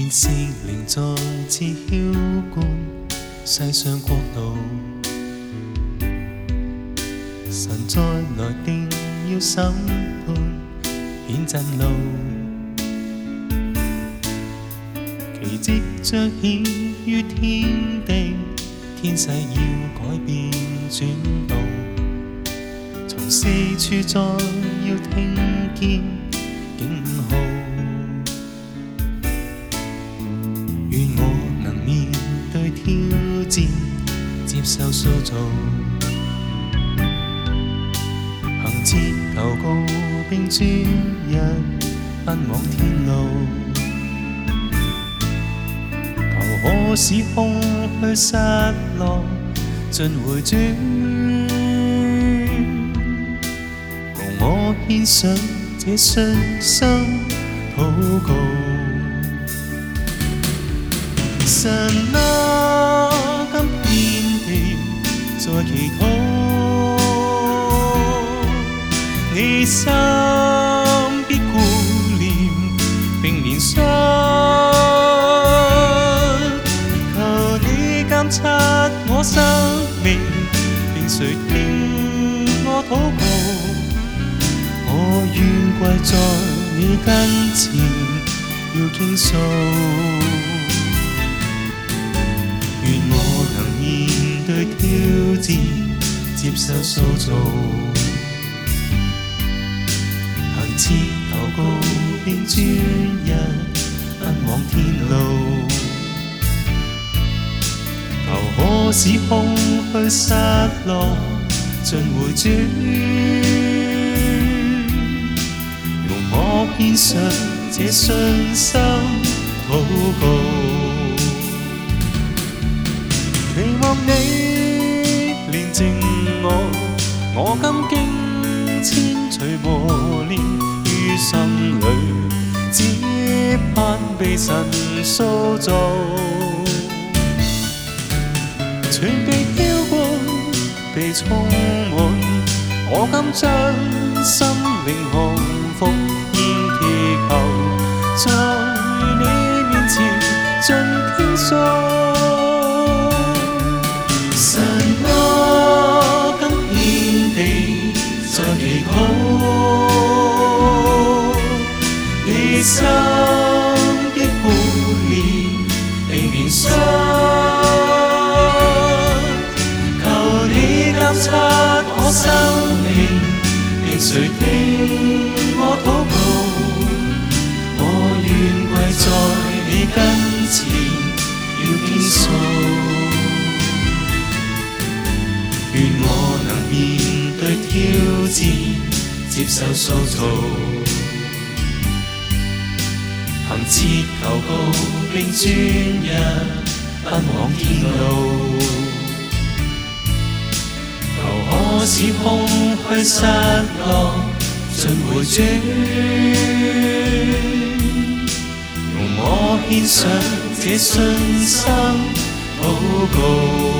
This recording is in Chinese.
便是灵在自嚣冠，世上国度神再来定要审判，显真路，奇迹彰显于天地，天世要改变转动，从四处再要听见。戰，接受塑造。行至求告並轉入奔往天路。求可使空虛失落盡回轉，共我獻上這信心禱告。神啊！在祈禱，你心必顧念，并怜恤。求你監察我生命，并垂聽我祷告。我願跪在你跟前，要倾诉。志，接受塑造，行切求告並專一，奔往天路。求可使空虛失落，盡回轉，用我獻上這信心禱告。期望你。煉淨我，我今經千錘磨練於心裏，只盼被神塑造。全被漂過，被充滿，我今將心靈降服獻祈求，在你面前盡傾訴。谁听我祷告？我愿跪在你跟前，要倾诉。愿我能面对挑战，接受塑造。行节求告并专一，不枉天路。我使空虚失落尽回转，用我献上这信心祷告。